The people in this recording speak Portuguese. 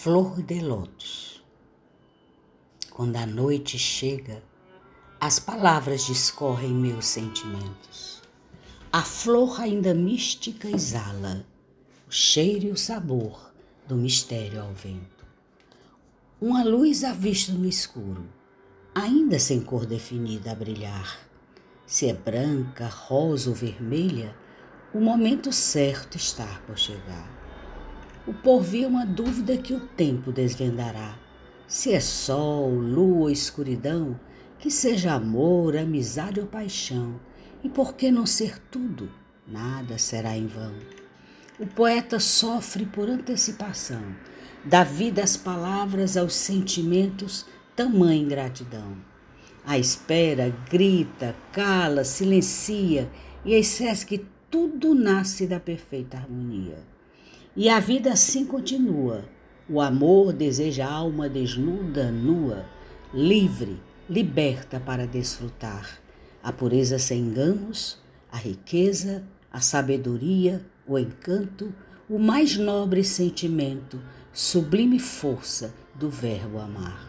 Flor de lótus. Quando a noite chega, as palavras discorrem meus sentimentos. A flor ainda mística exala o cheiro e o sabor do mistério ao vento. Uma luz à vista no escuro, ainda sem cor definida a brilhar. Se é branca, rosa ou vermelha, o momento certo está por chegar. O porvir é uma dúvida que o tempo desvendará. Se é sol, lua, escuridão, que seja amor, amizade ou paixão, e por que não ser tudo? Nada será em vão. O poeta sofre por antecipação, dá vida às palavras, aos sentimentos, tamanha ingratidão. A espera grita, cala, silencia e esquece que tudo nasce da perfeita harmonia. E a vida assim continua. O amor deseja a alma desnuda, nua, livre, liberta para desfrutar. A pureza sem enganos, a riqueza, a sabedoria, o encanto, o mais nobre sentimento, sublime força do Verbo amar.